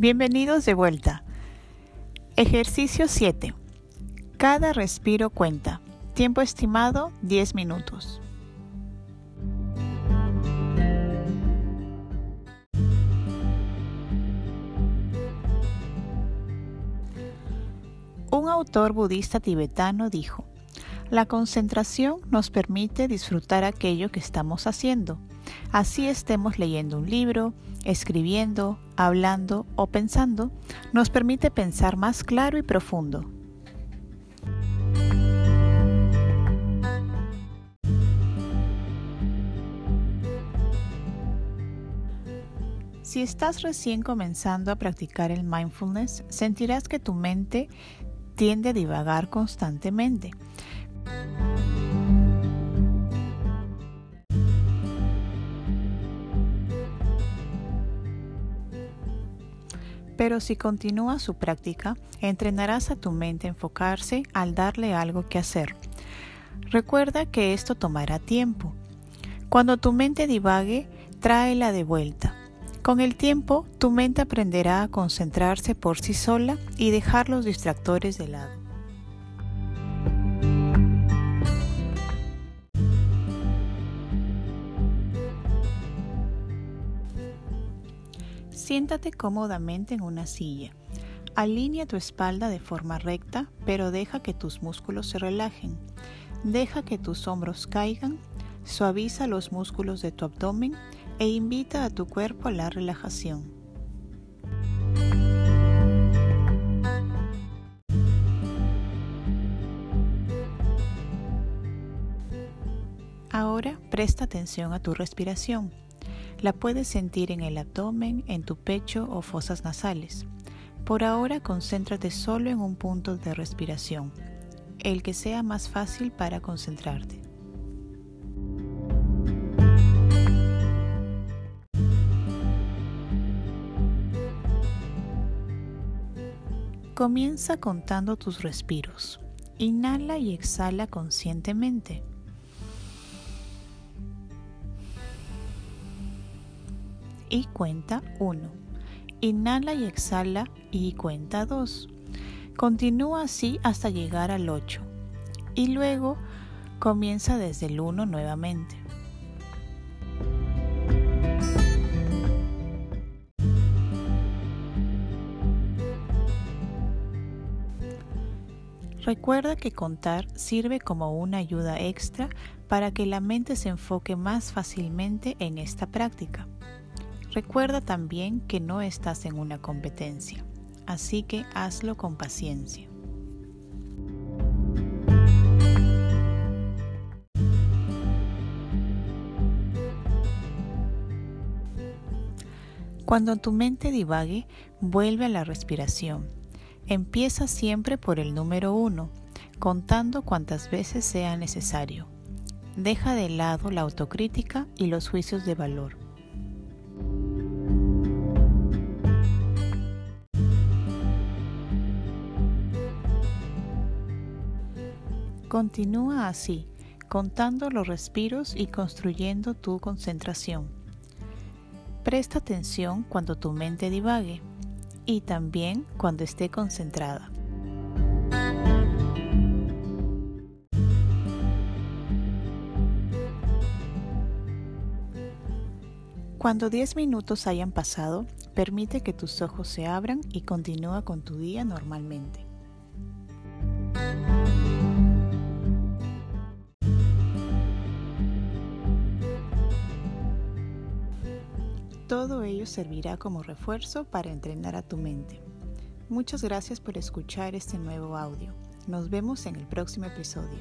Bienvenidos de vuelta. Ejercicio 7. Cada respiro cuenta. Tiempo estimado 10 minutos. Un autor budista tibetano dijo, la concentración nos permite disfrutar aquello que estamos haciendo, así estemos leyendo un libro, escribiendo, hablando o pensando, nos permite pensar más claro y profundo. Si estás recién comenzando a practicar el mindfulness, sentirás que tu mente tiende a divagar constantemente. Pero si continúas su práctica, entrenarás a tu mente a enfocarse al darle algo que hacer. Recuerda que esto tomará tiempo. Cuando tu mente divague, tráela de vuelta. Con el tiempo, tu mente aprenderá a concentrarse por sí sola y dejar los distractores de lado. Siéntate cómodamente en una silla. Alinea tu espalda de forma recta, pero deja que tus músculos se relajen. Deja que tus hombros caigan, suaviza los músculos de tu abdomen e invita a tu cuerpo a la relajación. Ahora presta atención a tu respiración. La puedes sentir en el abdomen, en tu pecho o fosas nasales. Por ahora concéntrate solo en un punto de respiración, el que sea más fácil para concentrarte. Comienza contando tus respiros. Inhala y exhala conscientemente. Y cuenta 1. Inhala y exhala y cuenta 2. Continúa así hasta llegar al 8 y luego comienza desde el 1 nuevamente. Recuerda que contar sirve como una ayuda extra para que la mente se enfoque más fácilmente en esta práctica. Recuerda también que no estás en una competencia, así que hazlo con paciencia. Cuando tu mente divague, vuelve a la respiración. Empieza siempre por el número uno, contando cuantas veces sea necesario. Deja de lado la autocrítica y los juicios de valor. Continúa así, contando los respiros y construyendo tu concentración. Presta atención cuando tu mente divague y también cuando esté concentrada. Cuando 10 minutos hayan pasado, permite que tus ojos se abran y continúa con tu día normalmente. Todo ello servirá como refuerzo para entrenar a tu mente. Muchas gracias por escuchar este nuevo audio. Nos vemos en el próximo episodio.